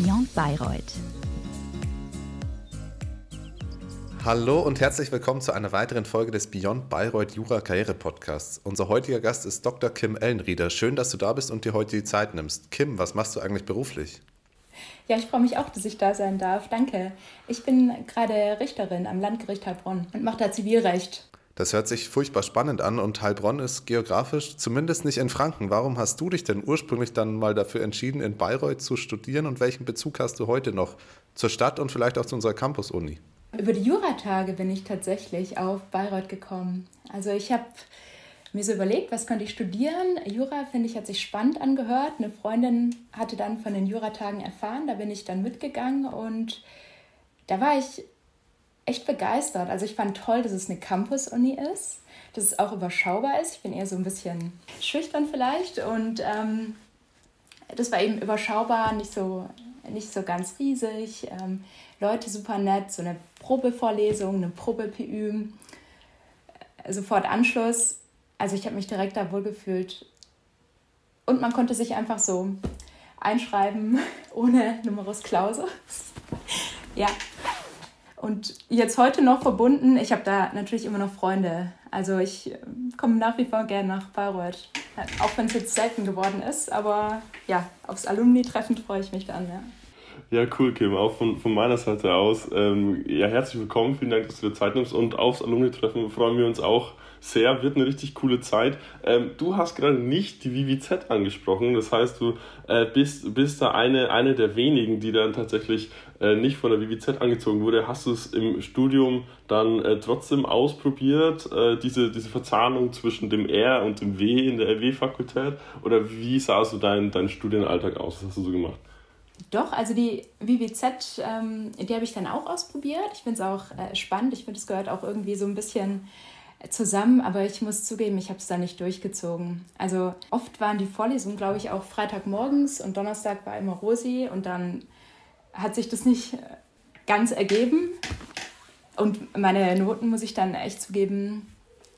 Beyond Bayreuth. Hallo und herzlich willkommen zu einer weiteren Folge des Beyond Bayreuth Jura Karriere Podcasts. Unser heutiger Gast ist Dr. Kim Ellenrieder. Schön, dass du da bist und dir heute die Zeit nimmst. Kim, was machst du eigentlich beruflich? Ja, ich freue mich auch, dass ich da sein darf. Danke. Ich bin gerade Richterin am Landgericht Heilbronn und mache da Zivilrecht. Das hört sich furchtbar spannend an und Heilbronn ist geografisch zumindest nicht in Franken. Warum hast du dich denn ursprünglich dann mal dafür entschieden, in Bayreuth zu studieren und welchen Bezug hast du heute noch zur Stadt und vielleicht auch zu unserer Campus-Uni? Über die Juratage bin ich tatsächlich auf Bayreuth gekommen. Also ich habe mir so überlegt, was könnte ich studieren. Jura, finde ich, hat sich spannend angehört. Eine Freundin hatte dann von den Juratagen erfahren, da bin ich dann mitgegangen und da war ich echt begeistert. Also ich fand toll, dass es eine Campus-Uni ist, dass es auch überschaubar ist. Ich bin eher so ein bisschen schüchtern vielleicht und ähm, das war eben überschaubar, nicht so, nicht so ganz riesig. Ähm, Leute super nett, so eine Probevorlesung, eine Probe-PÜ, äh, sofort Anschluss. Also ich habe mich direkt da wohlgefühlt. Und man konnte sich einfach so einschreiben ohne Numerus Clausus. ja, und jetzt heute noch verbunden, ich habe da natürlich immer noch Freunde. Also ich äh, komme nach wie vor gerne nach Bayreuth. Auch wenn es jetzt selten geworden ist, aber ja, aufs Alumni-Treffen freue ich mich dann, ja. Ja, cool, Kim. Auch von, von meiner Seite aus. Ähm, ja, herzlich willkommen. Vielen Dank, dass du dir Zeit nimmst. Und aufs Alumni-Treffen freuen wir uns auch sehr, wird eine richtig coole Zeit. Ähm, du hast gerade nicht die VVZ angesprochen, das heißt, du äh, bist, bist da eine, eine der wenigen, die dann tatsächlich äh, nicht von der VVZ angezogen wurde. Hast du es im Studium dann äh, trotzdem ausprobiert, äh, diese, diese Verzahnung zwischen dem R und dem W in der RW-Fakultät? Oder wie sah so dein, dein Studienalltag aus? Was hast du so gemacht? Doch, also die VWZ, ähm, die habe ich dann auch ausprobiert. Ich finde es auch äh, spannend. Ich finde, es gehört auch irgendwie so ein bisschen zusammen, aber ich muss zugeben, ich habe es da nicht durchgezogen. Also oft waren die Vorlesungen, glaube ich, auch Freitagmorgens und Donnerstag war immer Rosi und dann hat sich das nicht ganz ergeben. Und meine Noten, muss ich dann echt zugeben,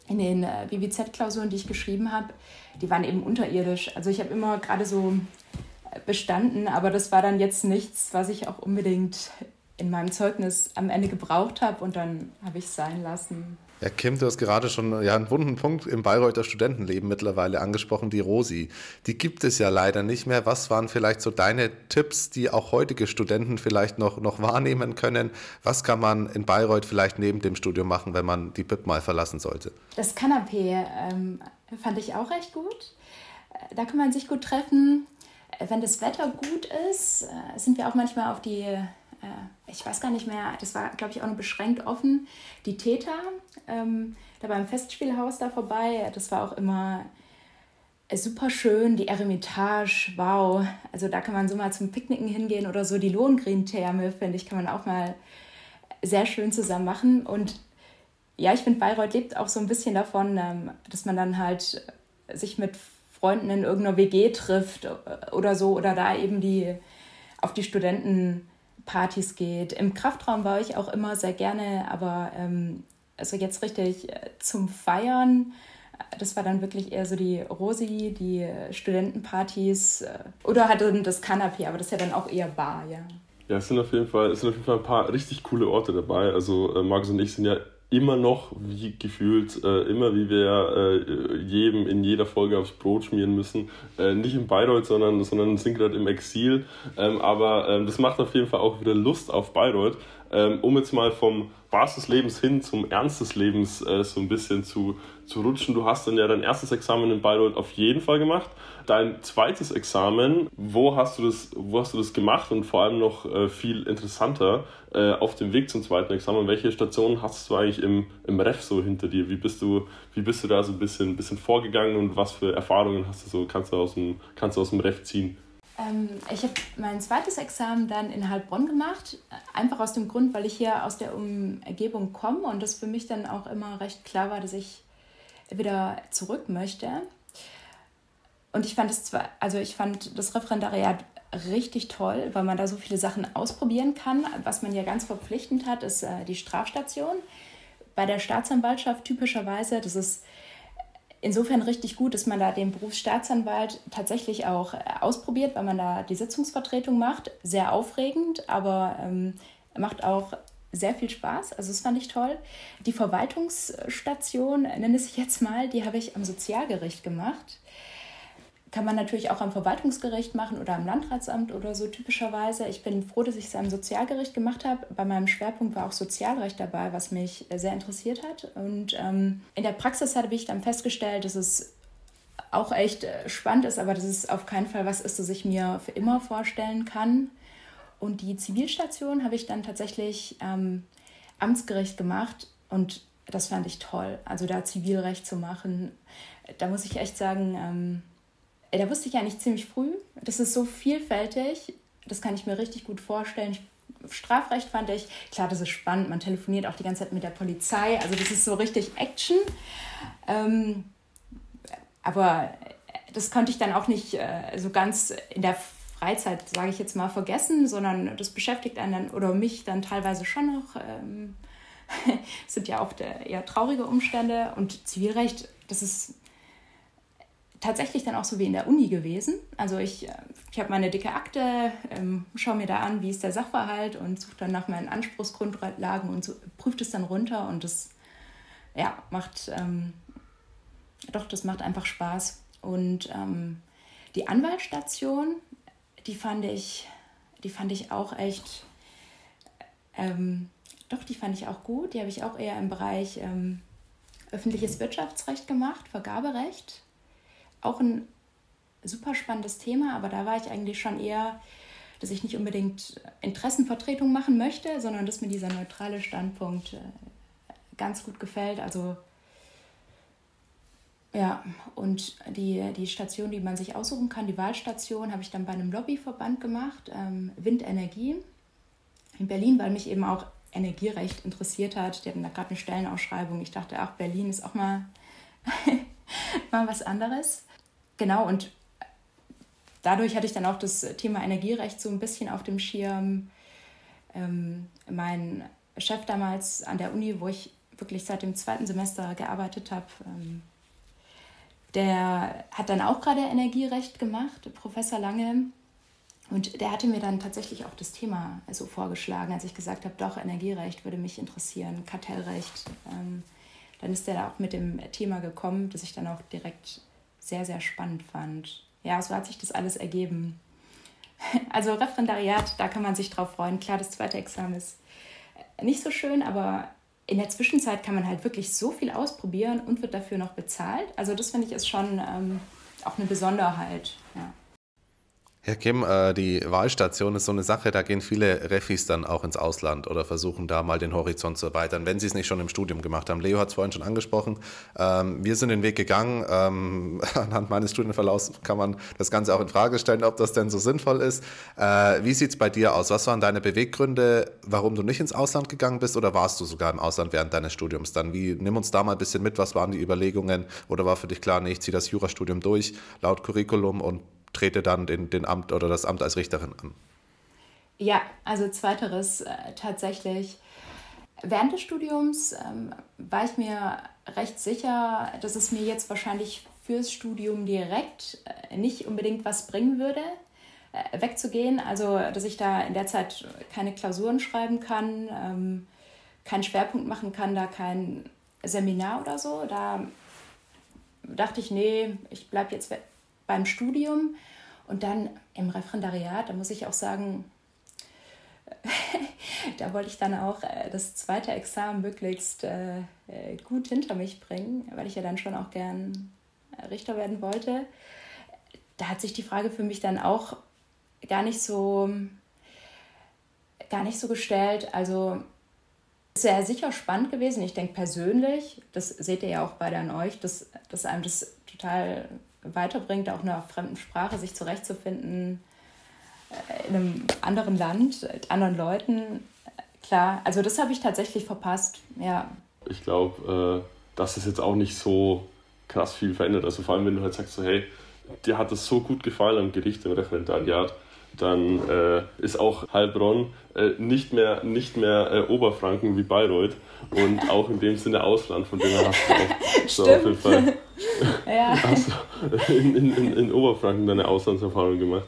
in den äh, BWZ-Klausuren, die ich geschrieben habe, die waren eben unterirdisch. Also ich habe immer gerade so äh, bestanden, aber das war dann jetzt nichts, was ich auch unbedingt in meinem Zeugnis am Ende gebraucht habe und dann habe ich es sein lassen. Ja, Kim, du hast gerade schon ja, einen wunden Punkt im Bayreuther Studentenleben mittlerweile angesprochen, die Rosi. Die gibt es ja leider nicht mehr. Was waren vielleicht so deine Tipps, die auch heutige Studenten vielleicht noch, noch wahrnehmen können? Was kann man in Bayreuth vielleicht neben dem Studium machen, wenn man die BIP mal verlassen sollte? Das Kanapee ähm, fand ich auch recht gut. Äh, da kann man sich gut treffen. Äh, wenn das Wetter gut ist, äh, sind wir auch manchmal auf die äh, ich weiß gar nicht mehr, das war, glaube ich, auch nur beschränkt offen, die Täter, ähm, da beim Festspielhaus da vorbei. Das war auch immer äh, super schön, die Eremitage, wow. Also da kann man so mal zum Picknicken hingehen oder so. Die Lohengrin-Therme, finde ich, kann man auch mal sehr schön zusammen machen. Und ja, ich finde, Bayreuth lebt auch so ein bisschen davon, ähm, dass man dann halt sich mit Freunden in irgendeiner WG trifft äh, oder so oder da eben die auf die Studenten Partys geht. Im Kraftraum war ich auch immer sehr gerne, aber ähm, also jetzt richtig äh, zum Feiern, äh, das war dann wirklich eher so die Rosi, die Studentenpartys äh, oder halt das Kanapé, aber das ist ja dann auch eher Bar, ja. Ja, es sind auf jeden Fall, es sind auf jeden Fall ein paar richtig coole Orte dabei. Also äh, Markus und ich sind ja immer noch, wie gefühlt, äh, immer wie wir äh, jedem in jeder Folge aufs Brot schmieren müssen. Äh, nicht in Bayreuth, sondern, sondern sind gerade im Exil. Ähm, aber ähm, das macht auf jeden Fall auch wieder Lust auf Bayreuth. Ähm, um jetzt mal vom Spaß des Lebens hin zum Ernst des Lebens äh, so ein bisschen zu, zu rutschen. Du hast dann ja dein erstes Examen in Bayreuth auf jeden Fall gemacht. Dein zweites Examen, wo hast du das, wo hast du das gemacht und vor allem noch äh, viel interessanter äh, auf dem Weg zum zweiten Examen? Welche Stationen hast du eigentlich im, im Ref so hinter dir? Wie bist du, wie bist du da so ein bisschen, bisschen vorgegangen und was für Erfahrungen hast du so, kannst du aus dem, kannst du aus dem Ref ziehen? Ähm, ich habe mein zweites Examen dann in Heilbronn gemacht, einfach aus dem Grund, weil ich hier aus der Umgebung komme und das für mich dann auch immer recht klar war, dass ich wieder zurück möchte. Und ich fand es zwar, also ich fand das Referendariat richtig toll, weil man da so viele Sachen ausprobieren kann. Was man ja ganz verpflichtend hat, ist äh, die Strafstation. Bei der Staatsanwaltschaft typischerweise, das ist insofern richtig gut, dass man da den Berufsstaatsanwalt tatsächlich auch äh, ausprobiert, weil man da die Sitzungsvertretung macht. Sehr aufregend, aber ähm, macht auch sehr viel Spaß. Also das fand ich toll. Die Verwaltungsstation, nenne ich jetzt mal, die habe ich am Sozialgericht gemacht. Kann man natürlich auch am Verwaltungsgericht machen oder am Landratsamt oder so typischerweise. Ich bin froh, dass ich es am Sozialgericht gemacht habe. Bei meinem Schwerpunkt war auch Sozialrecht dabei, was mich sehr interessiert hat. Und ähm, in der Praxis habe ich dann festgestellt, dass es auch echt äh, spannend ist, aber dass es auf keinen Fall was ist, das ich mir für immer vorstellen kann. Und die Zivilstation habe ich dann tatsächlich ähm, Amtsgericht gemacht und das fand ich toll. Also da Zivilrecht zu machen, da muss ich echt sagen, ähm, da wusste ich eigentlich ziemlich früh, das ist so vielfältig, das kann ich mir richtig gut vorstellen. Ich, Strafrecht fand ich, klar, das ist spannend, man telefoniert auch die ganze Zeit mit der Polizei, also das ist so richtig Action. Ähm, aber das konnte ich dann auch nicht äh, so ganz in der Freizeit, sage ich jetzt mal, vergessen, sondern das beschäftigt einen dann oder mich dann teilweise schon noch. Ähm, sind ja oft eher traurige Umstände und Zivilrecht, das ist tatsächlich dann auch so wie in der Uni gewesen. Also ich, äh, ich habe meine dicke Akte, ähm, schaue mir da an, wie ist der Sachverhalt und suche dann nach meinen Anspruchsgrundlagen und so, prüft es dann runter und das ja, macht, ähm, doch, das macht einfach Spaß. Und ähm, die Anwaltsstation, die fand ich, die fand ich auch echt, ähm, doch, die fand ich auch gut. Die habe ich auch eher im Bereich ähm, öffentliches Wirtschaftsrecht gemacht, Vergaberecht. Auch ein super spannendes Thema, aber da war ich eigentlich schon eher, dass ich nicht unbedingt Interessenvertretung machen möchte, sondern dass mir dieser neutrale Standpunkt äh, ganz gut gefällt. Also ja, und die, die Station, die man sich aussuchen kann, die Wahlstation, habe ich dann bei einem Lobbyverband gemacht, ähm, Windenergie in Berlin, weil mich eben auch Energierecht interessiert hat. Die hatten da gerade eine Stellenausschreibung. Ich dachte, ach, Berlin ist auch mal, mal was anderes. Genau, und dadurch hatte ich dann auch das Thema Energierecht so ein bisschen auf dem Schirm. Ähm, mein Chef damals an der Uni, wo ich wirklich seit dem zweiten Semester gearbeitet habe, ähm, der hat dann auch gerade Energierecht gemacht, Professor Lange. Und der hatte mir dann tatsächlich auch das Thema so vorgeschlagen, als ich gesagt habe, doch, Energierecht würde mich interessieren, Kartellrecht. Ähm, dann ist der da auch mit dem Thema gekommen, das ich dann auch direkt sehr, sehr spannend fand. Ja, so hat sich das alles ergeben. Also Referendariat, da kann man sich drauf freuen. Klar, das zweite Examen ist nicht so schön, aber in der Zwischenzeit kann man halt wirklich so viel ausprobieren und wird dafür noch bezahlt. Also das finde ich ist schon ähm, auch eine Besonderheit. Ja. Herr Kim, äh, die Wahlstation ist so eine Sache, da gehen viele Refis dann auch ins Ausland oder versuchen da mal den Horizont zu erweitern, wenn sie es nicht schon im Studium gemacht haben. Leo hat es vorhin schon angesprochen. Ähm, wir sind den Weg gegangen. Ähm, anhand meines Studienverlaufs kann man das Ganze auch in Frage stellen, ob das denn so sinnvoll ist. Äh, wie sieht es bei dir aus? Was waren deine Beweggründe, warum du nicht ins Ausland gegangen bist oder warst du sogar im Ausland während deines Studiums dann? Wie, nimm uns da mal ein bisschen mit, was waren die Überlegungen oder war für dich klar, nee, ich ziehe das Jurastudium durch, laut Curriculum und trete dann den, den Amt oder das Amt als Richterin an? Ja, also zweiteres äh, tatsächlich. Während des Studiums ähm, war ich mir recht sicher, dass es mir jetzt wahrscheinlich fürs Studium direkt äh, nicht unbedingt was bringen würde, äh, wegzugehen. Also, dass ich da in der Zeit keine Klausuren schreiben kann, ähm, keinen Schwerpunkt machen kann, da kein Seminar oder so. Da dachte ich, nee, ich bleibe jetzt beim Studium und dann im Referendariat, da muss ich auch sagen, da wollte ich dann auch äh, das zweite Examen möglichst äh, äh, gut hinter mich bringen, weil ich ja dann schon auch gern Richter werden wollte. Da hat sich die Frage für mich dann auch gar nicht so gar nicht so gestellt. Also sehr sicher spannend gewesen. Ich denke persönlich, das seht ihr ja auch beide an euch, dass, dass einem das total weiterbringt, auch in einer fremden Sprache sich zurechtzufinden, äh, in einem anderen Land, mit anderen Leuten. Klar, also das habe ich tatsächlich verpasst, ja. Ich glaube, äh, dass es jetzt auch nicht so krass viel verändert. Also vor allem, wenn du halt sagst, so, hey, dir hat es so gut gefallen am Gericht im Referendariat, dann äh, ist auch Heilbronn äh, nicht mehr, nicht mehr äh, Oberfranken wie Bayreuth und auch in dem Sinne Ausland, von dem her hast du auch so auf jeden Fall Ja. Hast du in, in, in Oberfranken deine Auslandserfahrung gemacht?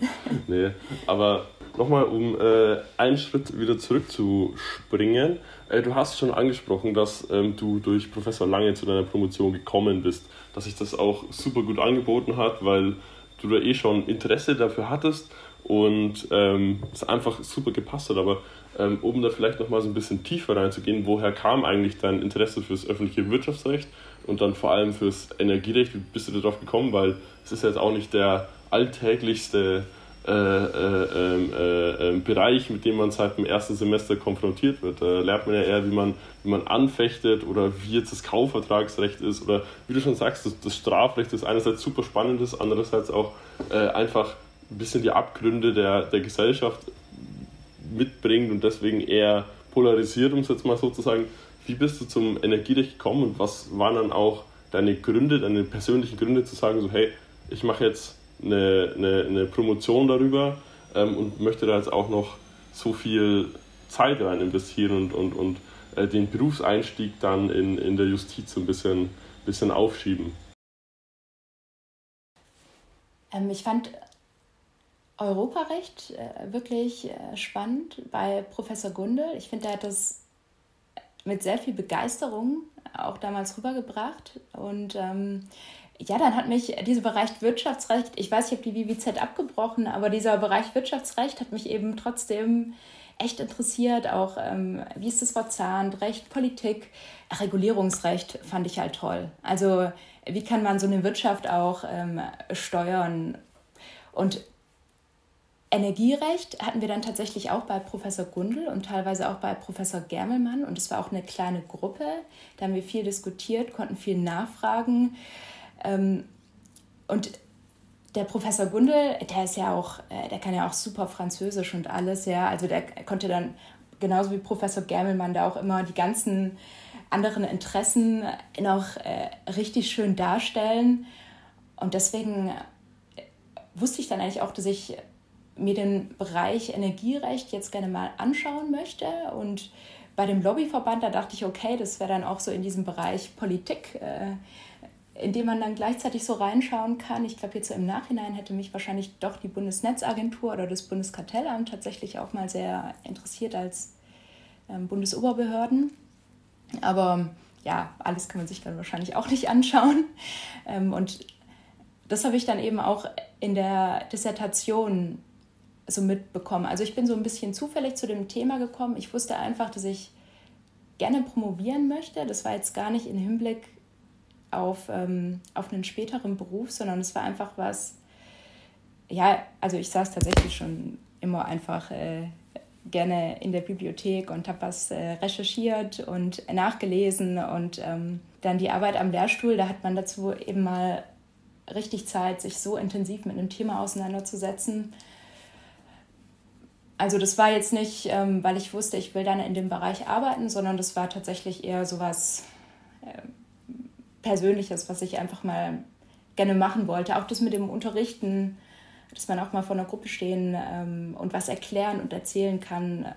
Nee, aber nochmal, um äh, einen Schritt wieder zurückzuspringen. Äh, du hast schon angesprochen, dass ähm, du durch Professor Lange zu deiner Promotion gekommen bist, dass sich das auch super gut angeboten hat, weil du da eh schon Interesse dafür hattest und ähm, es einfach super gepasst hat. Aber ähm, um da vielleicht nochmal so ein bisschen tiefer reinzugehen, woher kam eigentlich dein Interesse fürs öffentliche Wirtschaftsrecht und dann vor allem fürs Energierecht? Wie bist du darauf gekommen? Weil es ist jetzt auch nicht der alltäglichste äh, äh, ähm, äh, ähm, Bereich, mit dem man seit dem ersten Semester konfrontiert wird. Da lernt man ja eher, wie man, wie man anfechtet oder wie jetzt das Kaufvertragsrecht ist oder wie du schon sagst, das, das Strafrecht ist einerseits super spannendes, andererseits auch äh, einfach ein bisschen die Abgründe der, der Gesellschaft mitbringt und deswegen eher polarisiert, um es jetzt mal so zu sagen. Wie bist du zum Energierecht gekommen und was waren dann auch deine Gründe, deine persönlichen Gründe zu sagen, so hey, ich mache jetzt eine, eine, eine Promotion darüber ähm, und möchte da jetzt auch noch so viel Zeit rein investieren und, und, und äh, den Berufseinstieg dann in, in der Justiz ein bisschen, bisschen aufschieben. Ähm, ich fand Europarecht äh, wirklich äh, spannend bei Professor Gundel. Ich finde, er hat das mit sehr viel Begeisterung auch damals rübergebracht und ähm, ja, dann hat mich dieser Bereich Wirtschaftsrecht, ich weiß, ich habe die WWZ abgebrochen, aber dieser Bereich Wirtschaftsrecht hat mich eben trotzdem echt interessiert. Auch ähm, wie ist das Wort Zahnrecht, Politik, Regulierungsrecht fand ich halt toll. Also wie kann man so eine Wirtschaft auch ähm, steuern? Und Energierecht hatten wir dann tatsächlich auch bei Professor Gundel und teilweise auch bei Professor Germelmann. Und es war auch eine kleine Gruppe. Da haben wir viel diskutiert, konnten viel nachfragen. Ähm, und der Professor Gundel, der ist ja auch, äh, der kann ja auch super Französisch und alles, ja. Also der konnte dann genauso wie Professor Germelmann da auch immer die ganzen anderen Interessen noch äh, richtig schön darstellen. Und deswegen äh, wusste ich dann eigentlich auch, dass ich mir den Bereich Energierecht jetzt gerne mal anschauen möchte. Und bei dem Lobbyverband, da dachte ich, okay, das wäre dann auch so in diesem Bereich Politik. Äh, in dem man dann gleichzeitig so reinschauen kann. Ich glaube, jetzt so im Nachhinein hätte mich wahrscheinlich doch die Bundesnetzagentur oder das Bundeskartellamt tatsächlich auch mal sehr interessiert als ähm, Bundesoberbehörden. Aber ja, alles kann man sich dann wahrscheinlich auch nicht anschauen. Ähm, und das habe ich dann eben auch in der Dissertation so mitbekommen. Also ich bin so ein bisschen zufällig zu dem Thema gekommen. Ich wusste einfach, dass ich gerne promovieren möchte. Das war jetzt gar nicht im Hinblick auf, ähm, auf einen späteren Beruf, sondern es war einfach was, ja, also ich saß tatsächlich schon immer einfach äh, gerne in der Bibliothek und habe was äh, recherchiert und nachgelesen und ähm, dann die Arbeit am Lehrstuhl, da hat man dazu eben mal richtig Zeit, sich so intensiv mit einem Thema auseinanderzusetzen. Also das war jetzt nicht, ähm, weil ich wusste, ich will dann in dem Bereich arbeiten, sondern das war tatsächlich eher sowas, äh, Persönliches, was ich einfach mal gerne machen wollte. Auch das mit dem Unterrichten, dass man auch mal vor einer Gruppe stehen ähm, und was erklären und erzählen kann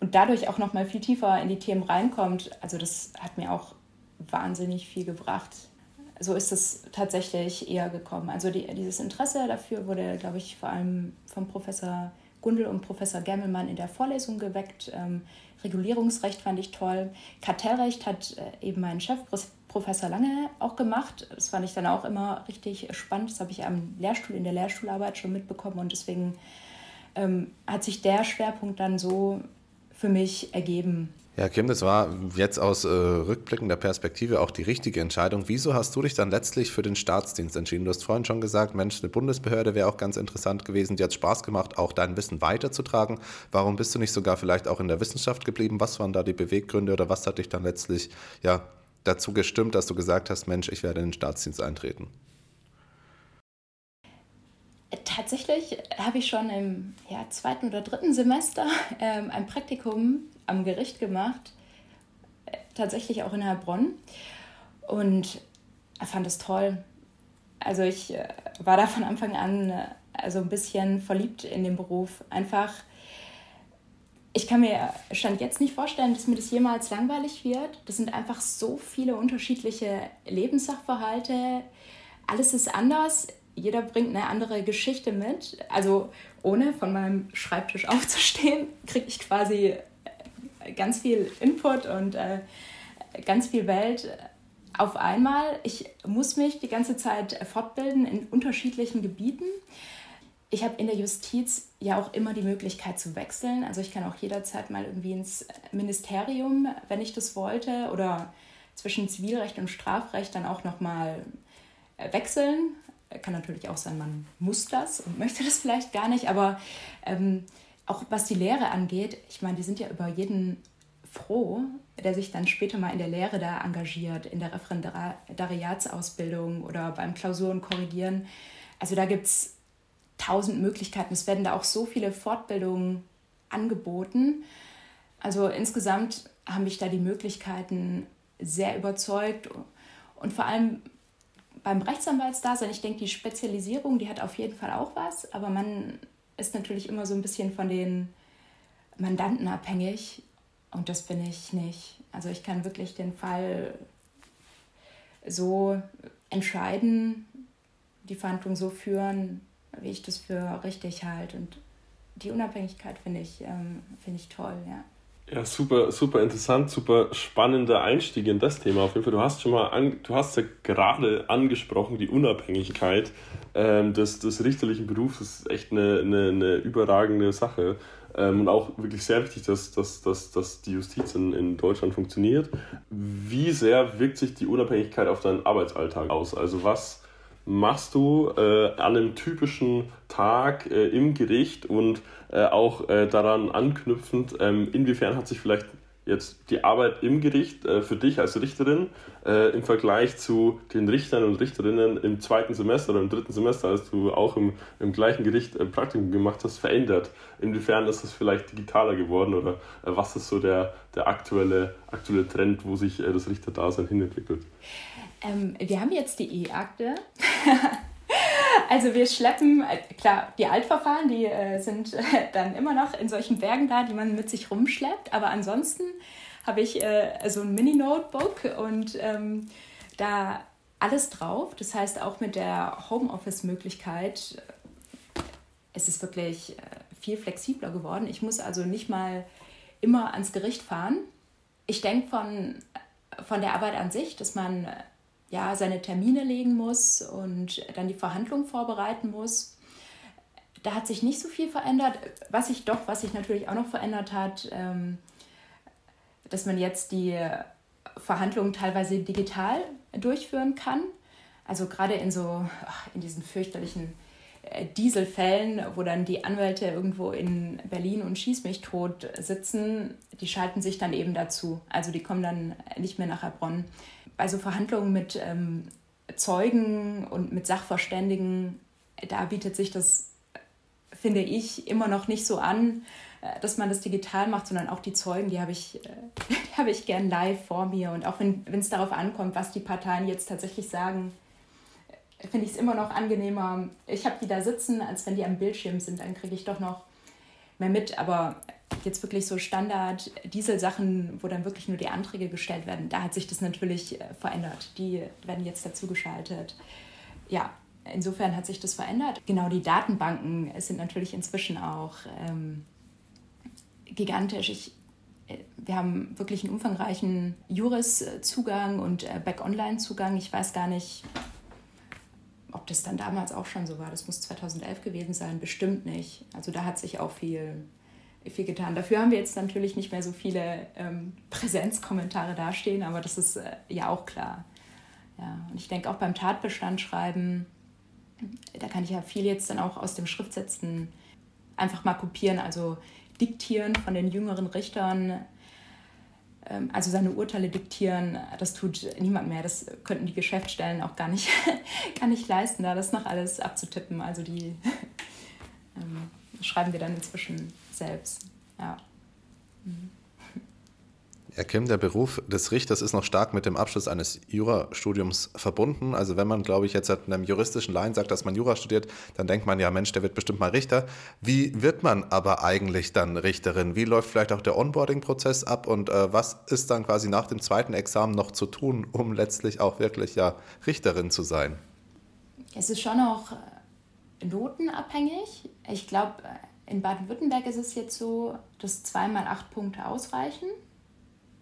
und dadurch auch noch mal viel tiefer in die Themen reinkommt. Also das hat mir auch wahnsinnig viel gebracht. So ist es tatsächlich eher gekommen. Also die, dieses Interesse dafür wurde, glaube ich, vor allem vom Professor Gundel und Professor Gemmelmann in der Vorlesung geweckt. Ähm, Regulierungsrecht fand ich toll. Kartellrecht hat äh, eben mein Chef Professor Lange auch gemacht. Das fand ich dann auch immer richtig spannend. Das habe ich am Lehrstuhl, in der Lehrstuhlarbeit schon mitbekommen und deswegen ähm, hat sich der Schwerpunkt dann so für mich ergeben. Ja, Kim, das war jetzt aus äh, rückblickender Perspektive auch die richtige Entscheidung. Wieso hast du dich dann letztlich für den Staatsdienst entschieden? Du hast vorhin schon gesagt, Mensch, eine Bundesbehörde wäre auch ganz interessant gewesen. Dir hat Spaß gemacht, auch dein Wissen weiterzutragen. Warum bist du nicht sogar vielleicht auch in der Wissenschaft geblieben? Was waren da die Beweggründe oder was hat dich dann letztlich ja, dazu gestimmt, dass du gesagt hast, Mensch, ich werde in den Staatsdienst eintreten? Tatsächlich habe ich schon im ja, zweiten oder dritten Semester ähm, ein Praktikum am Gericht gemacht, tatsächlich auch in Heilbronn und fand es toll. Also ich äh, war da von Anfang an also ein bisschen verliebt in den Beruf. Einfach, ich kann mir Stand jetzt nicht vorstellen, dass mir das jemals langweilig wird. Das sind einfach so viele unterschiedliche Lebenssachverhalte. Alles ist anders. Jeder bringt eine andere Geschichte mit. Also ohne von meinem Schreibtisch aufzustehen, kriege ich quasi ganz viel Input und äh, ganz viel Welt auf einmal. Ich muss mich die ganze Zeit fortbilden in unterschiedlichen Gebieten. Ich habe in der Justiz ja auch immer die Möglichkeit zu wechseln. Also ich kann auch jederzeit mal irgendwie ins Ministerium, wenn ich das wollte, oder zwischen Zivilrecht und Strafrecht dann auch nochmal äh, wechseln. Kann natürlich auch sein, man muss das und möchte das vielleicht gar nicht, aber ähm, auch was die Lehre angeht, ich meine, die sind ja über jeden froh, der sich dann später mal in der Lehre da engagiert, in der Referendariatsausbildung oder beim Klausuren korrigieren. Also da gibt es tausend Möglichkeiten. Es werden da auch so viele Fortbildungen angeboten. Also insgesamt haben mich da die Möglichkeiten sehr überzeugt und vor allem beim Rechtsanwaltsdasein, ich denke, die Spezialisierung, die hat auf jeden Fall auch was, aber man ist natürlich immer so ein bisschen von den Mandanten abhängig und das bin ich nicht. Also ich kann wirklich den Fall so entscheiden, die Verhandlung so führen, wie ich das für richtig halte. Und die Unabhängigkeit finde ich, ähm, find ich toll, ja. Ja, super, super interessant, super spannender Einstieg in das Thema. Auf jeden Fall, du hast schon mal, an, du hast ja gerade angesprochen, die Unabhängigkeit ähm, des, des richterlichen Berufs ist echt eine, eine, eine überragende Sache. Ähm, und auch wirklich sehr wichtig, dass, dass, dass, dass die Justiz in, in Deutschland funktioniert. Wie sehr wirkt sich die Unabhängigkeit auf deinen Arbeitsalltag aus? Also was machst du äh, an einem typischen Tag äh, im Gericht und äh, auch äh, daran anknüpfend, ähm, inwiefern hat sich vielleicht jetzt die Arbeit im Gericht äh, für dich als Richterin äh, im Vergleich zu den Richtern und Richterinnen im zweiten Semester oder im dritten Semester, als du auch im, im gleichen Gericht ein Praktikum gemacht hast, verändert? Inwiefern ist das vielleicht digitaler geworden oder was ist so der, der aktuelle, aktuelle Trend, wo sich das Richterdasein hinentwickelt? Ähm, wir haben jetzt die E-Akte. also wir schleppen, äh, klar, die Altverfahren, die äh, sind dann immer noch in solchen Bergen da, die man mit sich rumschleppt. Aber ansonsten habe ich äh, so ein Mini-Notebook und ähm, da alles drauf. Das heißt, auch mit der Homeoffice-Möglichkeit ist es wirklich äh, viel flexibler geworden. Ich muss also nicht mal immer ans Gericht fahren. Ich denke von, von der Arbeit an sich, dass man ja, seine Termine legen muss und dann die Verhandlung vorbereiten muss. Da hat sich nicht so viel verändert. Was sich doch, was sich natürlich auch noch verändert hat, ähm, dass man jetzt die Verhandlungen teilweise digital durchführen kann. Also gerade in so, in diesen fürchterlichen äh, Dieselfällen, wo dann die Anwälte irgendwo in Berlin und Schieß mich tot sitzen, die schalten sich dann eben dazu. Also die kommen dann nicht mehr nach Heilbronn bei so Verhandlungen mit ähm, Zeugen und mit Sachverständigen, da bietet sich das, finde ich, immer noch nicht so an, äh, dass man das digital macht, sondern auch die Zeugen, die habe ich, äh, die habe ich gern live vor mir. Und auch wenn es darauf ankommt, was die Parteien jetzt tatsächlich sagen, äh, finde ich es immer noch angenehmer. Ich habe die da sitzen, als wenn die am Bildschirm sind, dann kriege ich doch noch mehr mit. Aber jetzt wirklich so Standard-Diesel-Sachen, wo dann wirklich nur die Anträge gestellt werden, da hat sich das natürlich äh, verändert. Die werden jetzt dazugeschaltet. Ja, insofern hat sich das verändert. Genau, die Datenbanken sind natürlich inzwischen auch ähm, gigantisch. Ich, äh, wir haben wirklich einen umfangreichen Juris-Zugang und äh, Back-Online-Zugang. Ich weiß gar nicht, ob das dann damals auch schon so war. Das muss 2011 gewesen sein. Bestimmt nicht. Also da hat sich auch viel viel getan. Dafür haben wir jetzt natürlich nicht mehr so viele ähm, Präsenzkommentare dastehen, aber das ist äh, ja auch klar. Ja, und ich denke auch beim Tatbestand schreiben, da kann ich ja viel jetzt dann auch aus dem Schriftsetzen einfach mal kopieren, also diktieren von den jüngeren Richtern, ähm, also seine Urteile diktieren, das tut niemand mehr. Das könnten die Geschäftsstellen auch gar nicht, gar nicht leisten, da das noch alles abzutippen. Also die ähm, schreiben wir dann inzwischen selbst. Ja. Mhm. Herr Kim, der Beruf des Richters ist noch stark mit dem Abschluss eines Jurastudiums verbunden. Also wenn man, glaube ich, jetzt einem juristischen Laien sagt, dass man Jura studiert, dann denkt man ja, Mensch, der wird bestimmt mal Richter. Wie wird man aber eigentlich dann Richterin? Wie läuft vielleicht auch der Onboarding-Prozess ab und äh, was ist dann quasi nach dem zweiten Examen noch zu tun, um letztlich auch wirklich ja Richterin zu sein? Es ist schon auch notenabhängig. Ich glaube, in Baden-Württemberg ist es jetzt so, dass zweimal acht Punkte ausreichen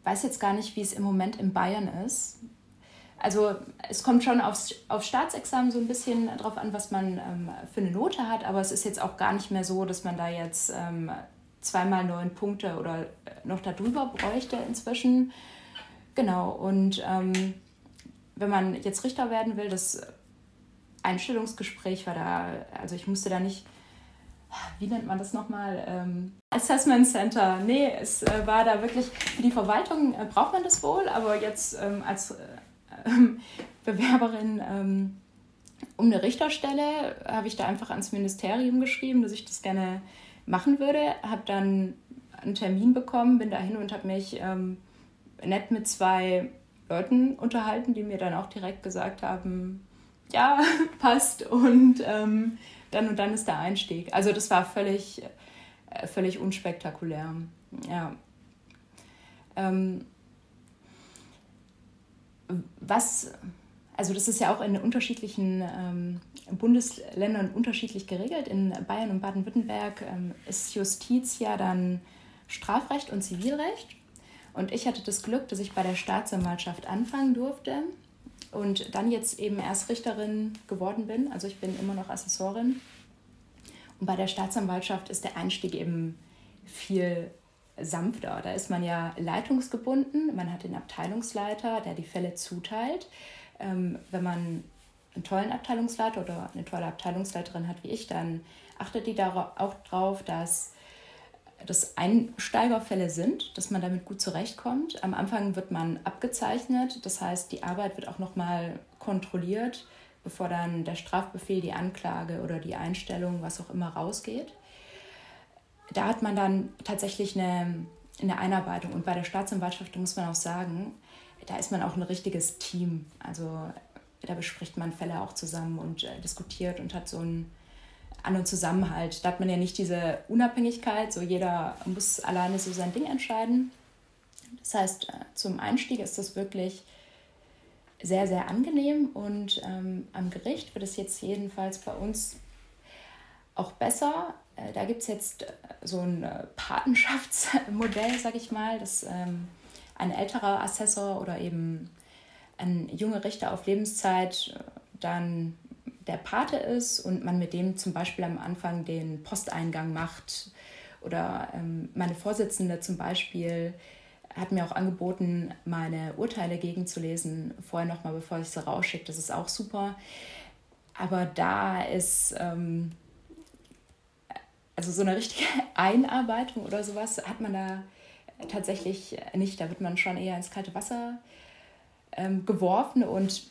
weiß jetzt gar nicht, wie es im Moment in Bayern ist. Also es kommt schon aufs, aufs Staatsexamen so ein bisschen drauf an, was man ähm, für eine Note hat, aber es ist jetzt auch gar nicht mehr so, dass man da jetzt ähm, zweimal neun Punkte oder äh, noch darüber bräuchte inzwischen. Genau, und ähm, wenn man jetzt Richter werden will, das Einstellungsgespräch war da, also ich musste da nicht wie nennt man das nochmal? Ähm, Assessment Center. Nee, es äh, war da wirklich, für die Verwaltung äh, braucht man das wohl, aber jetzt ähm, als äh, ähm, Bewerberin ähm, um eine Richterstelle habe ich da einfach ans Ministerium geschrieben, dass ich das gerne machen würde. Habe dann einen Termin bekommen, bin dahin und habe mich ähm, nett mit zwei Leuten unterhalten, die mir dann auch direkt gesagt haben, ja, passt und ähm, dann und dann ist der Einstieg. Also das war völlig, äh, völlig unspektakulär. Ja. Ähm, was, also das ist ja auch in unterschiedlichen ähm, Bundesländern unterschiedlich geregelt. In Bayern und Baden-Württemberg ähm, ist Justiz ja dann Strafrecht und Zivilrecht. Und ich hatte das Glück, dass ich bei der Staatsanwaltschaft anfangen durfte und dann jetzt eben erst Richterin geworden bin. Also ich bin immer noch Assessorin. Und bei der Staatsanwaltschaft ist der Einstieg eben viel sanfter. Da ist man ja leitungsgebunden. Man hat den Abteilungsleiter, der die Fälle zuteilt. Ähm, wenn man einen tollen Abteilungsleiter oder eine tolle Abteilungsleiterin hat wie ich, dann achtet die auch drauf, dass das Einsteigerfälle sind, dass man damit gut zurechtkommt. Am Anfang wird man abgezeichnet, das heißt, die Arbeit wird auch nochmal kontrolliert, bevor dann der Strafbefehl, die Anklage oder die Einstellung, was auch immer, rausgeht. Da hat man dann tatsächlich eine, eine Einarbeitung. Und bei der Staatsanwaltschaft muss man auch sagen, da ist man auch ein richtiges Team. Also da bespricht man Fälle auch zusammen und äh, diskutiert und hat so ein an und Zusammenhalt. Da hat man ja nicht diese Unabhängigkeit, so jeder muss alleine so sein Ding entscheiden. Das heißt, äh, zum Einstieg ist das wirklich sehr, sehr angenehm und ähm, am Gericht wird es jetzt jedenfalls bei uns auch besser. Äh, da gibt es jetzt äh, so ein Patenschaftsmodell, sag ich mal, dass ähm, ein älterer Assessor oder eben ein junger Richter auf Lebenszeit dann der Pate ist und man mit dem zum Beispiel am Anfang den Posteingang macht. Oder ähm, meine Vorsitzende zum Beispiel hat mir auch angeboten, meine Urteile gegenzulesen, vorher nochmal, bevor ich sie rausschicke. Das ist auch super. Aber da ist, ähm, also so eine richtige Einarbeitung oder sowas hat man da tatsächlich nicht. Da wird man schon eher ins kalte Wasser ähm, geworfen und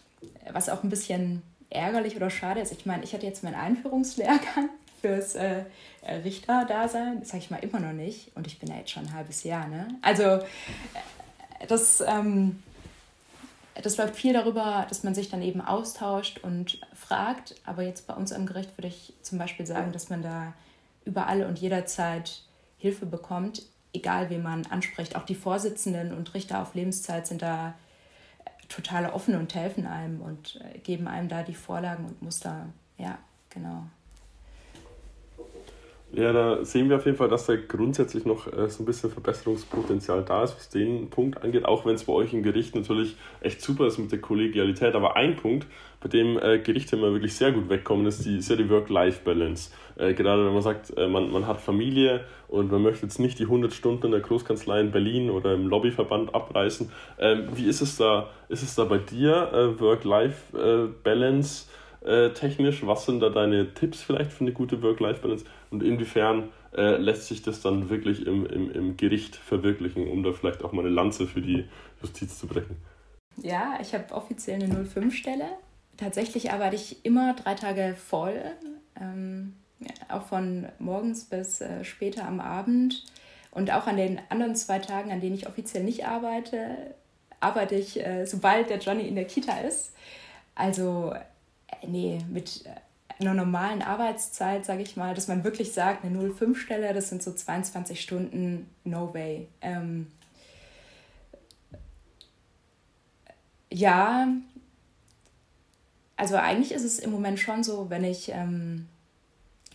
was auch ein bisschen ärgerlich oder schade ist, ich meine, ich hatte jetzt meinen Einführungslehrgang fürs äh, Richterdasein, das sage ich mal immer noch nicht und ich bin ja jetzt schon ein halbes Jahr. Ne? Also äh, das, ähm, das läuft viel darüber, dass man sich dann eben austauscht und fragt, aber jetzt bei uns am Gericht würde ich zum Beispiel sagen, dass man da überall und jederzeit Hilfe bekommt, egal wen man anspricht. Auch die Vorsitzenden und Richter auf Lebenszeit sind da total offen und helfen einem und äh, geben einem da die Vorlagen und Muster. Ja, genau. Ja, da sehen wir auf jeden Fall, dass da grundsätzlich noch äh, so ein bisschen Verbesserungspotenzial da ist, was den Punkt angeht, auch wenn es bei euch im Gericht natürlich echt super ist mit der Kollegialität. Aber ein Punkt, bei dem äh, Gerichte immer wirklich sehr gut wegkommen, ist die, ist ja die Work-Life-Balance. Äh, gerade wenn man sagt, äh, man, man hat Familie und man möchte jetzt nicht die 100 Stunden in der Großkanzlei in Berlin oder im Lobbyverband abreißen. Ähm, wie ist es da, ist es da bei dir, äh, Work-Life-Balance? Äh, technisch? Was sind da deine Tipps vielleicht für eine gute Work-Life-Balance? Und inwiefern äh, lässt sich das dann wirklich im, im, im Gericht verwirklichen, um da vielleicht auch mal eine Lanze für die Justiz zu brechen? Ja, ich habe offiziell eine 05-Stelle. Tatsächlich arbeite ich immer drei Tage voll, ähm, auch von morgens bis äh, später am Abend. Und auch an den anderen zwei Tagen, an denen ich offiziell nicht arbeite, arbeite ich, äh, sobald der Johnny in der Kita ist. Also, nee, mit einer normalen Arbeitszeit, sage ich mal, dass man wirklich sagt, eine 0,5-Stelle, das sind so 22 Stunden, no way. Ähm, ja, also eigentlich ist es im Moment schon so, wenn ich, ähm,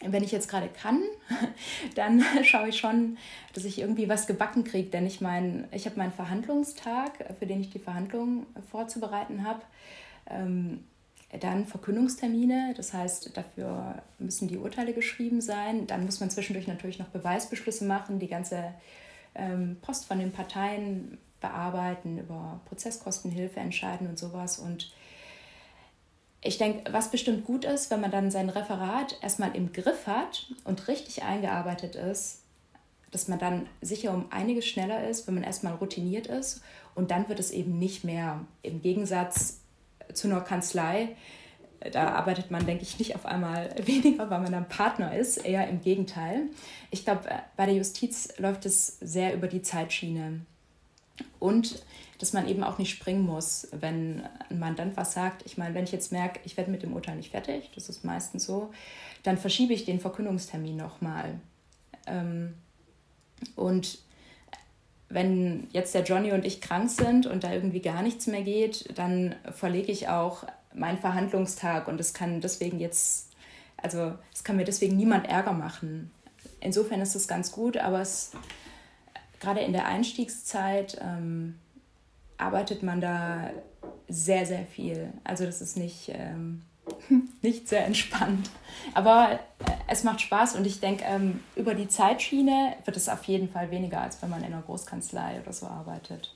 wenn ich jetzt gerade kann, dann schaue ich schon, dass ich irgendwie was gebacken kriege. Denn ich meine, ich habe meinen Verhandlungstag, für den ich die Verhandlungen vorzubereiten habe. Ähm, dann Verkündungstermine, das heißt, dafür müssen die Urteile geschrieben sein. Dann muss man zwischendurch natürlich noch Beweisbeschlüsse machen, die ganze ähm, Post von den Parteien bearbeiten, über Prozesskostenhilfe entscheiden und sowas. Und ich denke, was bestimmt gut ist, wenn man dann sein Referat erstmal im Griff hat und richtig eingearbeitet ist, dass man dann sicher um einiges schneller ist, wenn man erstmal routiniert ist. Und dann wird es eben nicht mehr im Gegensatz zu einer Kanzlei. Da arbeitet man, denke ich, nicht auf einmal weniger, weil man dann Partner ist, eher im Gegenteil. Ich glaube, bei der Justiz läuft es sehr über die Zeitschiene. Und dass man eben auch nicht springen muss, wenn ein Mandant was sagt. Ich meine, wenn ich jetzt merke, ich werde mit dem Urteil nicht fertig, das ist meistens so, dann verschiebe ich den Verkündungstermin nochmal. Ähm, und wenn jetzt der Johnny und ich krank sind und da irgendwie gar nichts mehr geht, dann verlege ich auch meinen Verhandlungstag und es kann deswegen jetzt, also es kann mir deswegen niemand Ärger machen. Insofern ist es ganz gut, aber es gerade in der Einstiegszeit ähm, arbeitet man da sehr, sehr viel. Also das ist nicht, ähm, nicht sehr entspannt. Aber äh, es macht Spaß und ich denke, ähm, über die Zeitschiene wird es auf jeden Fall weniger, als wenn man in einer Großkanzlei oder so arbeitet.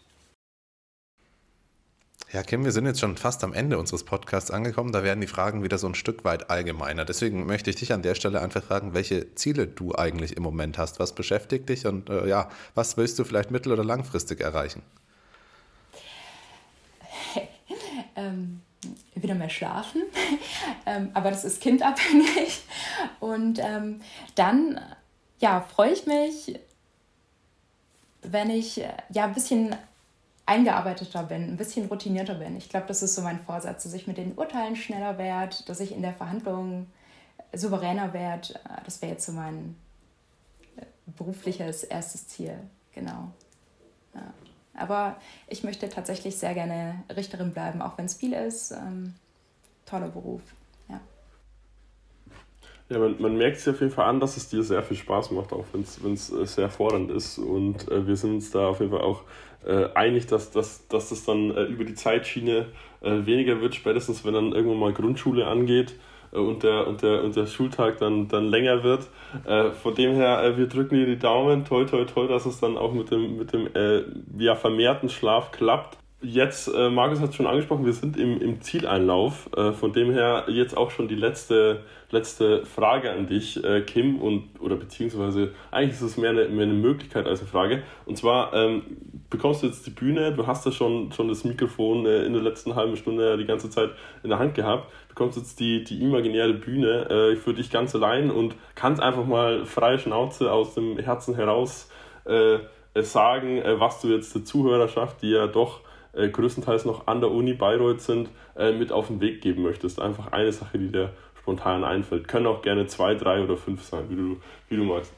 Ja, Kim, wir sind jetzt schon fast am Ende unseres Podcasts angekommen. Da werden die Fragen wieder so ein Stück weit allgemeiner. Deswegen möchte ich dich an der Stelle einfach fragen, welche Ziele du eigentlich im Moment hast. Was beschäftigt dich und äh, ja, was willst du vielleicht mittel- oder langfristig erreichen? ähm, wieder mehr schlafen, ähm, aber das ist kindabhängig. Und ähm, dann ja, freue ich mich, wenn ich ja ein bisschen eingearbeiteter bin, ein bisschen routinierter bin. Ich glaube, das ist so mein Vorsatz, dass ich mit den Urteilen schneller werde, dass ich in der Verhandlung souveräner werde. Das wäre jetzt so mein äh, berufliches erstes Ziel, genau. Ja. Aber ich möchte tatsächlich sehr gerne Richterin bleiben, auch wenn es viel ist. Ähm, toller Beruf. Ja, ja man, man merkt es auf jeden Fall an, dass es dir sehr viel Spaß macht, auch wenn es äh, sehr fordernd ist. Und äh, wir sind uns da auf jeden Fall auch äh, einig, dass, dass, dass das dann äh, über die Zeitschiene äh, weniger wird, spätestens wenn dann irgendwann mal Grundschule angeht und der, und der, und der Schultag dann, dann länger wird. Äh, von dem her, äh, wir drücken dir die Daumen, toi, toi, toi, dass es dann auch mit dem, mit dem äh, ja, vermehrten Schlaf klappt. Jetzt, äh, Markus hat es schon angesprochen, wir sind im, im Zieleinlauf. Äh, von dem her jetzt auch schon die letzte, letzte Frage an dich, äh, Kim, und, oder beziehungsweise eigentlich ist es mehr eine, mehr eine Möglichkeit als eine Frage. Und zwar ähm, bekommst du jetzt die Bühne, du hast ja schon, schon das Mikrofon äh, in der letzten halben Stunde die ganze Zeit in der Hand gehabt, bekommst jetzt die, die imaginäre Bühne äh, für dich ganz allein und kannst einfach mal freie Schnauze aus dem Herzen heraus äh, sagen, was du jetzt der Zuhörerschaft, die ja doch äh, größtenteils noch an der Uni Bayreuth sind, äh, mit auf den Weg geben möchtest. Einfach eine Sache, die dir spontan einfällt. Können auch gerne zwei, drei oder fünf sein, wie du, wie du magst.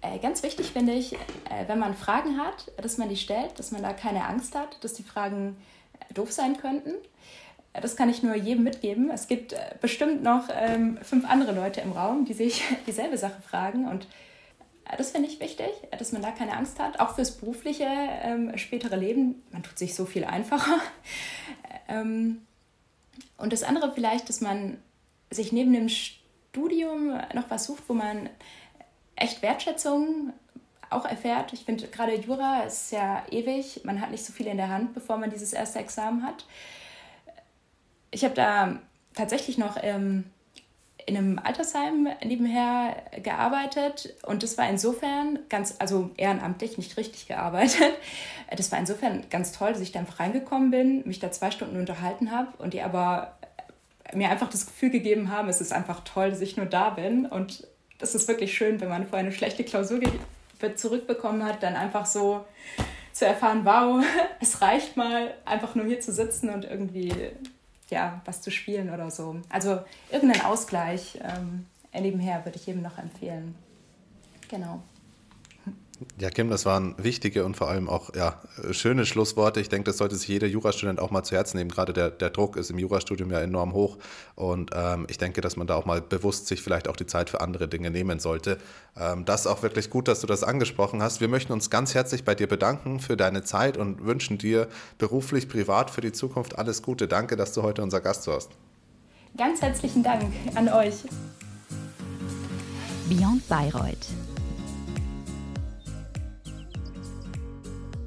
Äh, ganz wichtig finde ich, äh, wenn man Fragen hat, dass man die stellt, dass man da keine Angst hat, dass die Fragen äh, doof sein könnten. Das kann ich nur jedem mitgeben. Es gibt bestimmt noch ähm, fünf andere Leute im Raum, die sich dieselbe Sache fragen. Und das finde ich wichtig, dass man da keine Angst hat. Auch fürs berufliche ähm, spätere Leben. Man tut sich so viel einfacher. ähm, und das andere vielleicht, dass man sich neben dem Studium noch was sucht, wo man echt Wertschätzung auch erfährt. Ich finde gerade Jura ist ja ewig. Man hat nicht so viel in der Hand, bevor man dieses erste Examen hat. Ich habe da tatsächlich noch ähm, in einem Altersheim nebenher gearbeitet und das war insofern ganz, also ehrenamtlich, nicht richtig gearbeitet. Das war insofern ganz toll, dass ich da einfach reingekommen bin, mich da zwei Stunden unterhalten habe und die aber mir einfach das Gefühl gegeben haben, es ist einfach toll, dass ich nur da bin und das ist wirklich schön, wenn man vorher eine schlechte Klausur zurückbekommen hat, dann einfach so zu erfahren, wow, es reicht mal, einfach nur hier zu sitzen und irgendwie ja, was zu spielen oder so. Also irgendeinen Ausgleich ähm, nebenher würde ich jedem noch empfehlen. Genau. Ja, Kim, das waren wichtige und vor allem auch ja, schöne Schlussworte. Ich denke, das sollte sich jeder Jurastudent auch mal zu Herzen nehmen. Gerade der, der Druck ist im Jurastudium ja enorm hoch. Und ähm, ich denke, dass man da auch mal bewusst sich vielleicht auch die Zeit für andere Dinge nehmen sollte. Ähm, das ist auch wirklich gut, dass du das angesprochen hast. Wir möchten uns ganz herzlich bei dir bedanken für deine Zeit und wünschen dir beruflich, privat für die Zukunft alles Gute. Danke, dass du heute unser Gast warst. Ganz herzlichen Dank an euch. Beyond Bayreuth